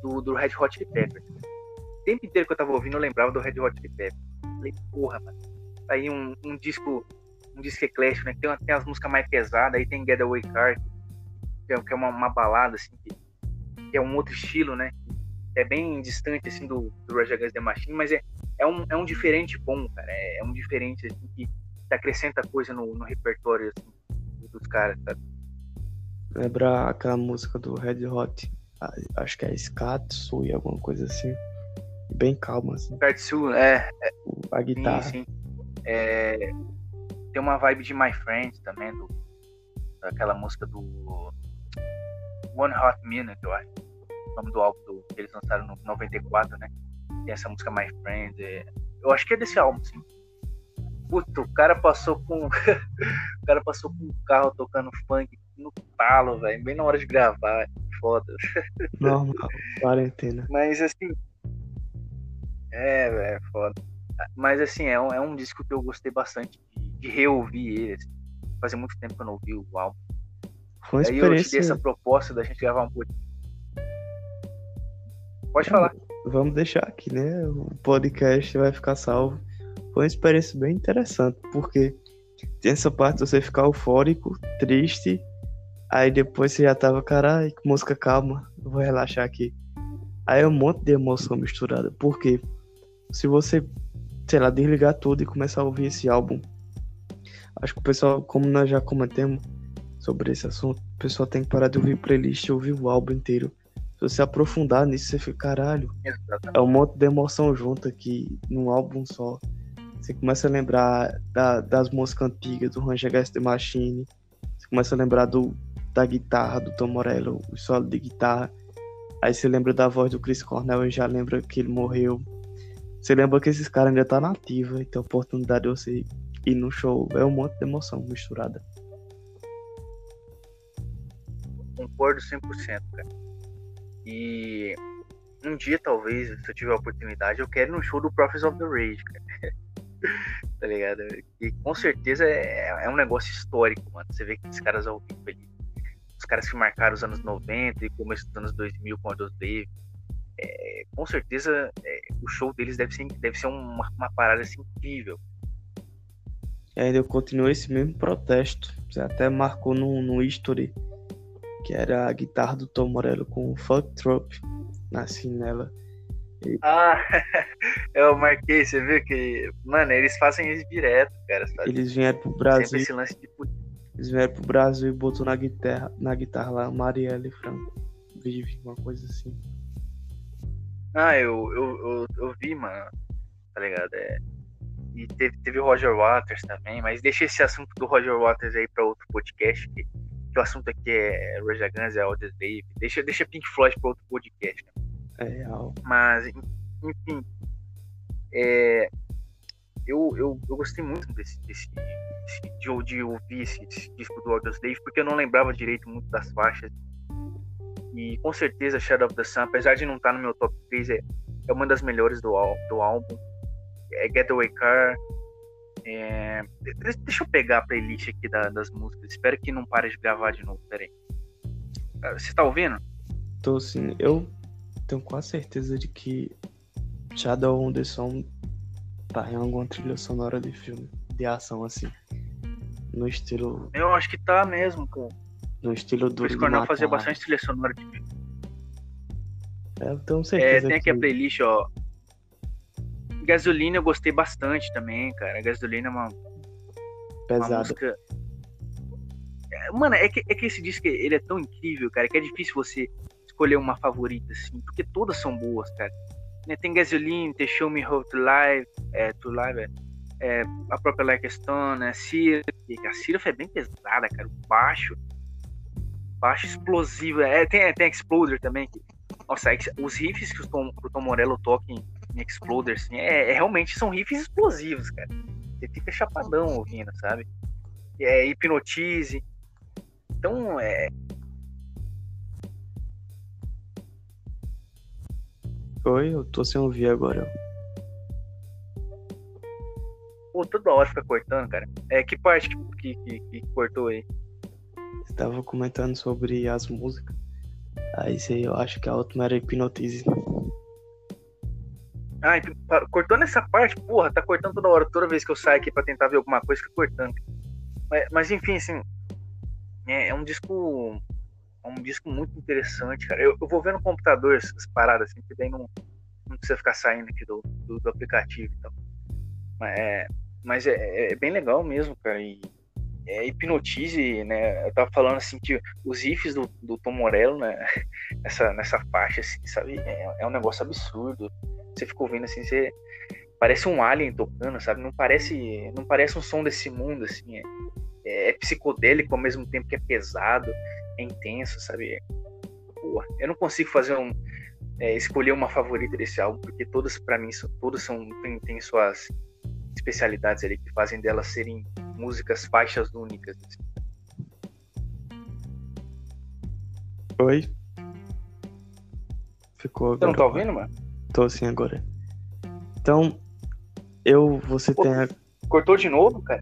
[SPEAKER 1] do, do Red Hot Chili Peppers. O tempo inteiro que eu tava ouvindo, eu lembrava do Red Hot Chili Peppers. Falei, porra, mano. Tá aí um, um disco um disco eclético, né? Tem, tem as músicas mais pesadas, aí tem Getaway Car, que é, que é uma, uma, balada, assim, que, que, é um outro estilo, né? É bem distante, assim, do, do Rage Against the Machine, mas é, é, um, é um diferente bom, cara. É, é um diferente, assim, que acrescenta coisa no, no repertório assim, dos caras, sabe?
[SPEAKER 2] Lembra aquela música do Red Hot? Acho que é Skatsui, alguma coisa assim. Bem calma, assim.
[SPEAKER 1] Skatsui, é, é.
[SPEAKER 2] A guitarra.
[SPEAKER 1] Sim, sim. É, tem uma vibe de My Friend também, do, daquela música do One Hot Minute, eu acho. O nome do álbum do, que eles lançaram no 94, né? Tem essa música My Friend. É, eu acho que é desse álbum, sim. Puta, o cara passou com. *laughs* o cara passou com um carro tocando funk no talo, velho. Bem na hora de gravar. Foda. *laughs*
[SPEAKER 2] Normal, quarentena.
[SPEAKER 1] Mas assim. É, velho, foda. Mas assim, é um, é um disco que eu gostei bastante de, de reouvir ele. Assim. Fazia muito tempo que eu não ouvi o álbum.
[SPEAKER 2] Foi
[SPEAKER 1] Aí eu te dei essa proposta da gente gravar um pouquinho. Pode falar.
[SPEAKER 2] Vamos deixar aqui, né? O podcast vai ficar salvo foi uma experiência bem interessante, porque tem essa parte de você ficar eufórico, triste, aí depois você já tava, caralho, música calma, vou relaxar aqui. Aí é um monte de emoção misturada, porque se você, sei lá, desligar tudo e começar a ouvir esse álbum, acho que o pessoal, como nós já comentamos sobre esse assunto, o pessoal tem que parar de ouvir playlist e ouvir o álbum inteiro. Se você aprofundar nisso, você fica, caralho,
[SPEAKER 1] Exatamente.
[SPEAKER 2] é um monte de emoção junto aqui num álbum só. Você começa a lembrar da- das músicas antigas do Range Against the Machine. Você começa a lembrar do, da guitarra do Tom Morello, o solo de guitarra. Aí você lembra da voz do Chris Cornell e já lembra que ele morreu. Você lembra que esses caras ainda tá na ativa e tem a oportunidade de você ir no show. É um monte de emoção misturada.
[SPEAKER 1] Concordo 100%, cara. E um dia, talvez, se eu tiver a oportunidade, eu quero ir no show do Prophets of the Rage, cara. *laughs* tá ligado? E com certeza é, é um negócio histórico, mano. Você vê que esses caras ao vivo ali, os caras que marcaram os anos 90 e começo dos anos 2000 com a Dos Dave, é, com certeza é, o show deles deve ser, deve ser uma, uma parada assim, incrível.
[SPEAKER 2] E ainda continuou esse mesmo protesto. Você até marcou no, no history que era a guitarra do Tom Morello com o Fuck Trop assim nela.
[SPEAKER 1] Ah, *laughs* eu marquei, você viu que. Mano, eles fazem isso direto, cara. Sabe?
[SPEAKER 2] Eles vieram pro Brasil, eles vieram pro Brasil e botou na guitarra, na guitarra lá Marielle Franco. Vive, uma coisa assim.
[SPEAKER 1] Ah, eu, eu, eu, eu vi, mano. Tá ligado? É. E teve, teve o Roger Waters também, mas deixa esse assunto do Roger Waters aí pra outro podcast, que, que o assunto aqui é Roger Guns, é Aldous Dave. Deixa, deixa Pink Floyd pra outro podcast.
[SPEAKER 2] É real.
[SPEAKER 1] Mas, enfim. É, eu, eu, eu gostei muito desse, desse, de, de ouvir esse, esse disco do Aldous Dave, porque eu não lembrava direito muito das faixas. E com certeza Shadow of the Sun, apesar de não estar no meu top 3, é, é uma das melhores do, do álbum. É Getaway Car. É, de- deixa eu pegar a playlist aqui da- das músicas. Espero que não pare de gravar de novo. Pera aí. Ah, Você tá ouvindo?
[SPEAKER 2] Então, assim, eu tenho quase certeza de que Shadow on the Sun tá em alguma trilha sonora de filme, de ação, assim. No estilo,
[SPEAKER 1] Eu acho que tá mesmo, cara.
[SPEAKER 2] no estilo do
[SPEAKER 1] Chris Cornell fazia bastante trilha sonora de filme.
[SPEAKER 2] É, eu tenho
[SPEAKER 1] É,
[SPEAKER 2] certeza
[SPEAKER 1] tem aqui a
[SPEAKER 2] que
[SPEAKER 1] playlist, ó. Gasolina eu gostei bastante também, cara. Gasolina é uma, uma
[SPEAKER 2] pesada.
[SPEAKER 1] música. É, Mano, é que, é que esse disco ele é tão incrível, cara, que é difícil você escolher uma favorita, assim, porque todas são boas, cara. Né, Tem Gasoline, tem Show Me How to Live, é, to Live, é, é, a própria Like a Stone, a Syrup. A é bem pesada, cara. O baixo, baixo explosivo. É, tem, tem Exploder também. que- nossa, é os riffs que o Tom, que o Tom Morello toca em, em Exploder, assim, é, é- realmente são riffs explosivos, cara. Você fica chapadão ouvindo, sabe? É, hipnotize. Então, é,
[SPEAKER 2] Oi, eu tô sem ouvir agora.
[SPEAKER 1] pô, toda hora fica cortando, cara. É, que parte que, que, que- que cortou aí?
[SPEAKER 2] Você tava comentando sobre as músicas. Aí sei, eu acho que a última era Hipnotize.
[SPEAKER 1] Então, pa- cortou nessa parte, porra, tá cortando toda hora. Toda vez que eu saio aqui pra tentar ver alguma coisa, fica cortando. Mas, mas, enfim, assim, é, é um disco. É um disco muito interessante, cara. Eu, eu vou ver no computador essas paradas, assim, que daí não, não precisa ficar saindo aqui do, do, do aplicativo e tal. Mas é, mas é, é bem legal mesmo, cara. E é, hipnotize, né? Eu tava falando assim que os riffs do, do Tom Morello, né? *laughs* Nessa, nessa faixa, assim, sabe? É, é um negócio absurdo. Você fica ouvindo assim, você parece um alien tocando, sabe? Não parece, não parece um som desse mundo, assim. É, é psicodélico ao mesmo tempo que é pesado, é intenso, sabe? Porra, eu não consigo fazer um é, escolher uma favorita desse álbum, porque todas para mim são, todas são tem, tem suas especialidades ali que fazem delas serem músicas faixas únicas. assim.
[SPEAKER 2] Oi? Ficou
[SPEAKER 1] Você não tá ouvindo, mano?
[SPEAKER 2] Tô assim agora. Então, eu, você
[SPEAKER 1] Pô.
[SPEAKER 2] tem a...
[SPEAKER 1] Cortou de novo, cara?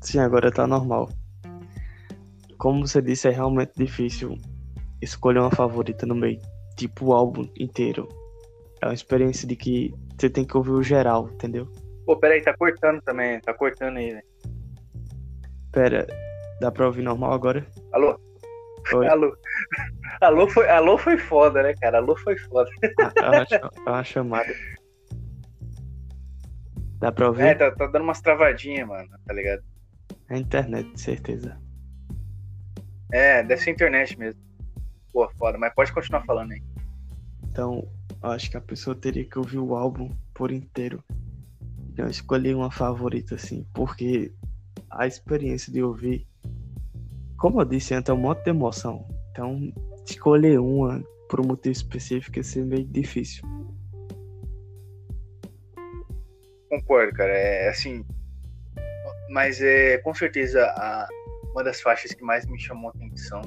[SPEAKER 2] Sim, agora tá normal. Como você disse, é realmente difícil escolher uma favorita no meio. Tipo o álbum inteiro. É uma experiência de que você tem que ouvir o geral, entendeu?
[SPEAKER 1] Pô, peraí, tá cortando também, tá cortando aí, né?
[SPEAKER 2] Pera, dá pra ouvir normal agora?
[SPEAKER 1] Alô?
[SPEAKER 2] Oi? *laughs*
[SPEAKER 1] Alô? Alô foi, alô foi foda, né, cara? Alô foi foda.
[SPEAKER 2] É uma, cha- uma chamada. Dá pra ouvir?
[SPEAKER 1] É, tá, tá dando umas travadinhas, mano, tá ligado?
[SPEAKER 2] É internet, de certeza.
[SPEAKER 1] É, deve ser internet mesmo. Pô, foda, mas pode continuar falando aí.
[SPEAKER 2] Então, acho que a pessoa teria que ouvir o álbum por inteiro. Eu escolhi uma favorita, assim, porque a experiência de ouvir, como eu disse antes, é um monte de emoção. Então, escolher uma por um motivo específico ia ser meio difícil.
[SPEAKER 1] Concordo, cara. É assim. Mas é com certeza a, uma das faixas que mais me chamou a atenção,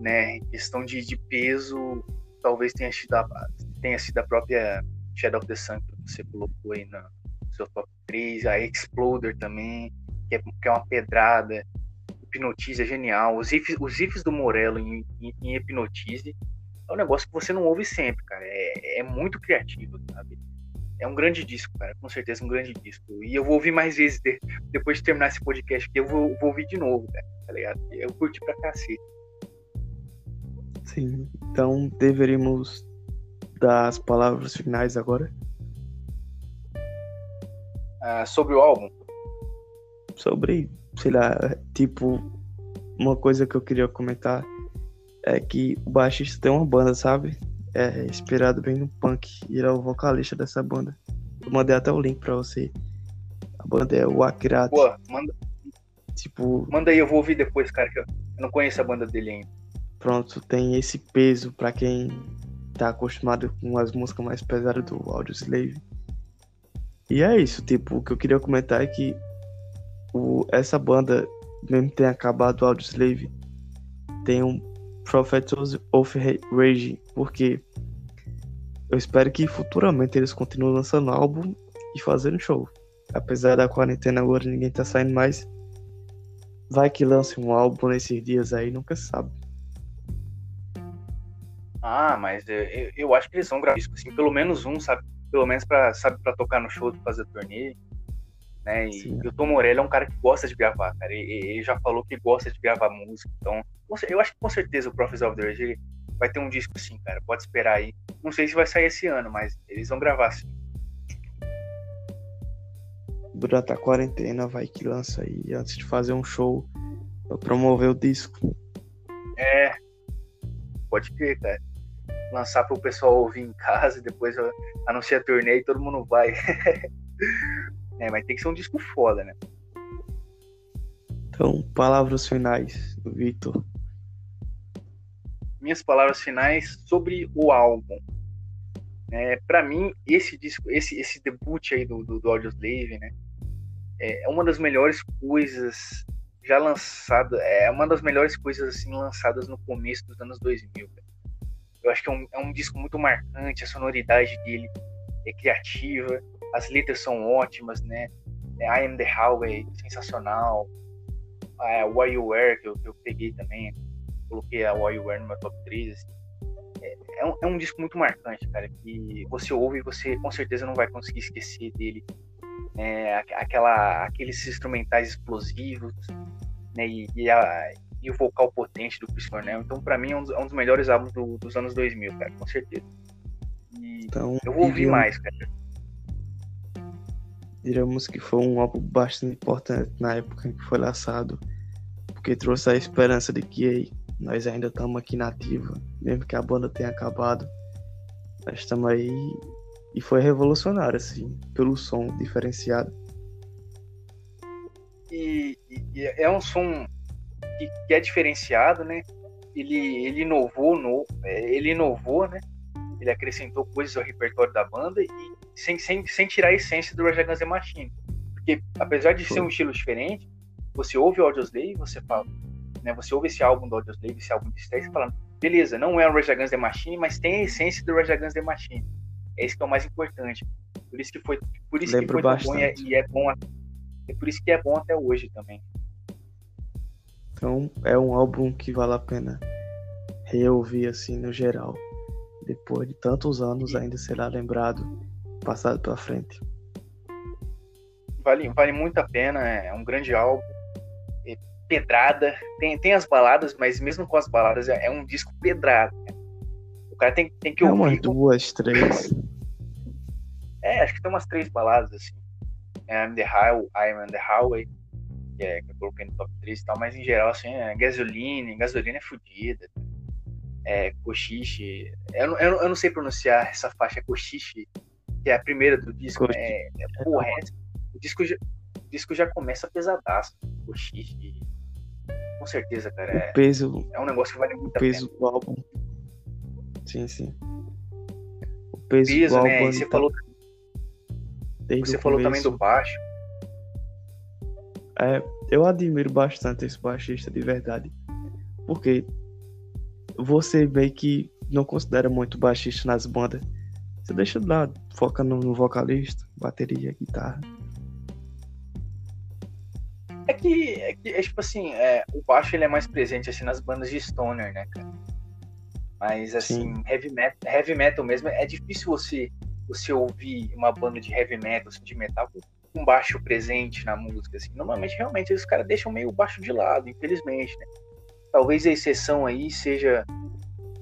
[SPEAKER 1] né? Questão de, de peso, talvez tenha sido, a, tenha sido a própria Shadow of the Sun que você colocou aí no seu top 3, a Exploder também, que é, que é uma pedrada, Hipnotize é genial, os ifs, os do Morello em, em, em Hipnotize é um negócio que você não ouve sempre, cara, é, é muito criativo, sabe? É um grande disco, cara, com certeza um grande disco. E eu vou ouvir mais vezes de, depois de terminar esse podcast aqui, eu vou, vou ouvir de novo, cara, tá ligado? Eu curti pra cacete.
[SPEAKER 2] Sim, então deveríamos dar as palavras finais agora.
[SPEAKER 1] Ah, sobre o álbum?
[SPEAKER 2] Sobre, sei lá, tipo, uma coisa que eu queria comentar é que o baixista tem uma banda, sabe? é inspirado bem no punk e ele é o vocalista dessa banda. Eu mandei até o link pra você. A banda é o Akirati.
[SPEAKER 1] Pô, manda. Tipo. Manda aí, eu vou ouvir depois, cara, que eu não conheço a banda dele ainda.
[SPEAKER 2] Pronto, tem esse peso pra quem tá acostumado com as músicas mais pesadas do Audioslave. E é isso, tipo, o que eu queria comentar é que o, essa banda, mesmo que tenha acabado o Audioslave, tem um Prophets of Rage, porque eu espero que futuramente eles continuem lançando álbum e fazendo show. Apesar da quarentena agora ninguém tá saindo mais. Vai que lance um álbum nesses dias aí, nunca sabe.
[SPEAKER 1] Ah, mas eu, eu acho que eles vão gravar assim, pelo menos um, sabe? Pelo menos pra, sabe, pra tocar no show, fazer turnê. Né? E, e o Tom Morello é um cara que gosta de gravar, cara. Ele, já falou que gosta de gravar música, então eu acho que com certeza o Prophets of the Rage vai ter um disco sim, cara. Pode esperar aí. Não sei se vai sair esse ano, mas eles vão gravar sim.
[SPEAKER 2] Durante a quarentena vai que lança aí antes de fazer um show pra promover o disco.
[SPEAKER 1] É. Pode crer, cara. Lançar pro pessoal ouvir em casa e depois anunciar a turnê e todo mundo vai. *laughs* é, mas tem que ser um disco foda, né?
[SPEAKER 2] Então, palavras finais, Vitor
[SPEAKER 1] minhas palavras finais sobre o álbum. É, para mim, esse disco, esse, esse debut aí do, do, do Audioslave, né, é, é uma das melhores coisas já lançada, é uma das melhores coisas assim lançadas no começo dos anos 2000. Eu acho que é um, é um disco muito marcante, a sonoridade dele é criativa, as letras são ótimas, né? É, I Am The Highway, sensacional. É, Why You Were, que eu, que eu peguei também, coloquei a Warrior no meu top 3. Assim. É, é, um, é, um, disco muito marcante, cara, que você ouve e você com certeza não vai conseguir esquecer dele. É, aquela, aqueles instrumentais explosivos, né, e, e, a, e, o vocal potente do Chris Cornell. Então, para mim, é um, dos, é um dos melhores álbuns do, dos anos 2000, cara, com certeza. E então, eu vou ouvir diríamos, mais, cara.
[SPEAKER 2] Diríamos que foi um álbum bastante importante na época em que foi lançado, porque trouxe a esperança de que nós ainda estamos aqui na ativa, mesmo que a banda tenha acabado. Nós estamos aí e foi revolucionário, assim, pelo som diferenciado.
[SPEAKER 1] E, e é um som que, que, é diferenciado, né? Ele, ele inovou, no, é, ele inovou, né? Ele acrescentou coisas ao repertório da banda e sem, sem, sem tirar a essência do Rage Against the Machine. Porque apesar de ser um estilo diferente, você ouve o Audioslave e você fala, né? Você ouve esse álbum do Audioslave, esse álbum de Stacy, falando, beleza, não é o Rage Against the Machine, mas tem a essência do Rage Against the Machine. É isso que é o mais importante. Por isso que foi, por isso que foi tão bom e é, e é bom, é por isso que é bom até hoje também.
[SPEAKER 2] Então é um álbum que vale a pena reouvir assim no geral. Depois de tantos anos ainda será lembrado, passado para frente.
[SPEAKER 1] Vale, vale muito a pena, é um grande álbum pedrada. Tem, tem as baladas, mas mesmo com as baladas, é, é um disco pedrado. O cara tem, tem que
[SPEAKER 2] é
[SPEAKER 1] ouvir.
[SPEAKER 2] Umas duas, três.
[SPEAKER 1] É, acho que tem umas três baladas assim. É, I'm the Highway, I'm on the Highway, que, é, que eu coloquei no top 3 e tal, mas em geral, assim, é gasolina, gasolina é fodida. é, Cochiche. Eu, não- eu, eu não sei pronunciar essa faixa Cochiche, que é a primeira do disco.
[SPEAKER 2] Cochiche.
[SPEAKER 1] É, é, porra, é- o, disco já, o disco já começa pesadaço. Cochiche. Com certeza, cara.
[SPEAKER 2] O
[SPEAKER 1] É,
[SPEAKER 2] peso,
[SPEAKER 1] é um negócio que vale muito
[SPEAKER 2] o
[SPEAKER 1] a
[SPEAKER 2] peso do álbum. Sim, sim. O peso,
[SPEAKER 1] pena. Peso,
[SPEAKER 2] do álbum
[SPEAKER 1] né? E
[SPEAKER 2] ele
[SPEAKER 1] você
[SPEAKER 2] tá
[SPEAKER 1] falou,
[SPEAKER 2] desde
[SPEAKER 1] você
[SPEAKER 2] o
[SPEAKER 1] falou também do baixo.
[SPEAKER 2] É, eu admiro bastante esse baixista de verdade. Porque você meio que não considera muito baixista nas bandas. Você deixa de lado, foca no, no vocalista, bateria, guitarra.
[SPEAKER 1] É que, é que é tipo assim, é, o baixo ele é mais presente assim nas bandas de stoner, né, cara? Mas assim,
[SPEAKER 2] Sim.
[SPEAKER 1] heavy metal, heavy metal mesmo, é difícil você você ouvir uma banda de heavy metal, assim, de metal com baixo presente na música, assim. Normalmente, realmente, os caras deixam meio baixo de lado, infelizmente, né? Talvez a exceção aí seja,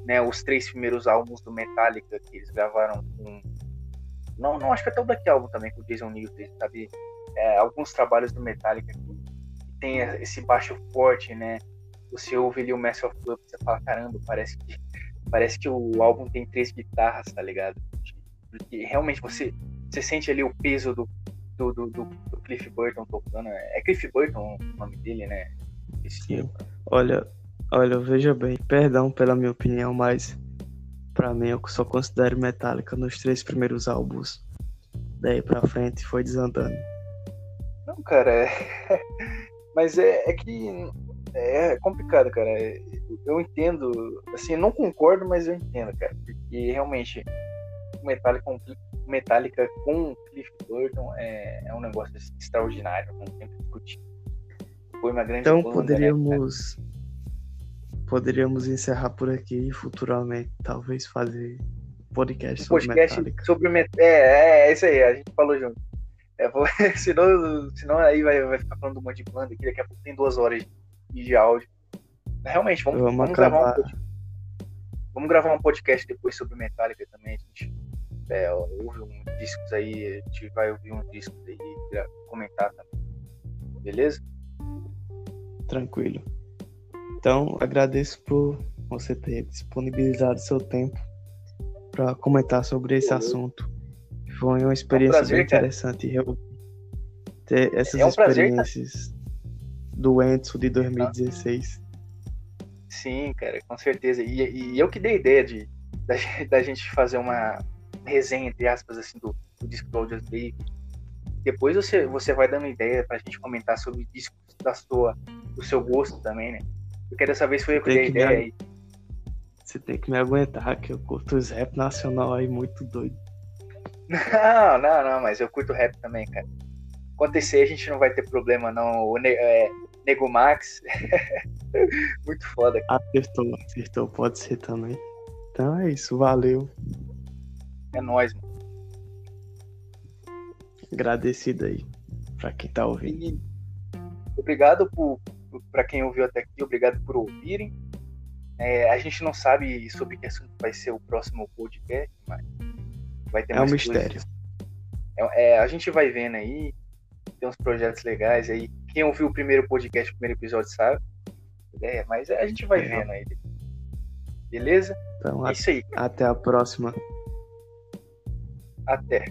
[SPEAKER 1] né, os três primeiros álbuns do Metallica que eles gravaram com não, não acho que até o Black Album também com o Jason Newsted, sabe? É, alguns trabalhos do Metallica que tem esse baixo forte, né? Você ouve ali o Master of Puppets, você fala, caramba, parece que parece que o álbum tem três guitarras, tá ligado? Porque realmente você você sente ali o peso do do, do, do- Cliff Burton tocando. É Cliff Burton o nome dele, né? Esse
[SPEAKER 2] Sim. Olha, olha, veja bem, perdão pela minha opinião, mas pra mim eu só considero Metallica nos três primeiros álbuns. Daí pra frente foi desandando.
[SPEAKER 1] Não, cara, é... *laughs* mas é, é que é complicado, cara. Eu entendo, assim, não concordo, mas eu entendo, cara, porque realmente Metallica Metallica com Cliff Burton é, é um negócio assim, extraordinário, não tem que discutir. Foi uma grande
[SPEAKER 2] Então
[SPEAKER 1] banda, né, cara?
[SPEAKER 2] Poderíamos encerrar por aqui e futuramente talvez fazer um podcast
[SPEAKER 1] um
[SPEAKER 2] sobre
[SPEAKER 1] podcast
[SPEAKER 2] Metallica.
[SPEAKER 1] sobre Met... é, é, é isso aí, a gente falou junto. É, vou- *laughs* senão, senão aí vai, vai ficar falando um monte de banda aqui, daqui a pouco tem duas horas de, de áudio. Realmente, vamos,
[SPEAKER 2] Vamos
[SPEAKER 1] vamos gravar um
[SPEAKER 2] acabar.
[SPEAKER 1] pod- Vamos gravar um podcast depois sobre Metallica também. A gente é, ouve uns discos aí, a gente vai ouvir uns discos aí e comentar também. Beleza?
[SPEAKER 2] Tranquilo. Então agradeço por você ter disponibilizado seu tempo para comentar sobre esse
[SPEAKER 1] Valeu.
[SPEAKER 2] assunto. Foi uma experiência
[SPEAKER 1] prazer,
[SPEAKER 2] bem
[SPEAKER 1] cara.
[SPEAKER 2] interessante eu ter essas
[SPEAKER 1] É um prazer, cara.
[SPEAKER 2] experiências do Enzo de 2016.
[SPEAKER 1] Sim, cara, com certeza. E, e eu que dei a ideia de, da, *laughs* da gente fazer uma resenha, entre aspas, assim, do, do disco do Audio Slave. Depois você, você vai dando ideia pra gente comentar sobre discos da sua, do seu gosto também, né? Porque dessa vez foi eu que dei a ideia
[SPEAKER 2] me-
[SPEAKER 1] aí.
[SPEAKER 2] Você tem que me aguentar, que eu curto os rap nacional aí muito doido.
[SPEAKER 1] Não, não, não, mas eu curto rap também, cara. Acontecer, a gente não vai ter problema, não. O Ne- é, Nego Max. *laughs* Muito foda, cara.
[SPEAKER 2] Acertou, acertou, pode ser também. Então é isso, valeu.
[SPEAKER 1] É nóis, mano.
[SPEAKER 2] Agradecido aí pra quem tá ouvindo.
[SPEAKER 1] E obrigado por, pra quem ouviu até aqui, obrigado por ouvirem. É, a gente não sabe sobre que assunto vai ser o próximo podcast, mas vai ter
[SPEAKER 2] É um
[SPEAKER 1] mais
[SPEAKER 2] mistério.
[SPEAKER 1] coisas. É, é, a gente vai vendo aí, tem uns projetos legais aí. Quem ouviu o primeiro podcast, o primeiro episódio sabe. É, mas a gente vai
[SPEAKER 2] É.
[SPEAKER 1] vendo aí. Beleza?
[SPEAKER 2] Então
[SPEAKER 1] É isso aí.
[SPEAKER 2] até a próxima.
[SPEAKER 1] Até.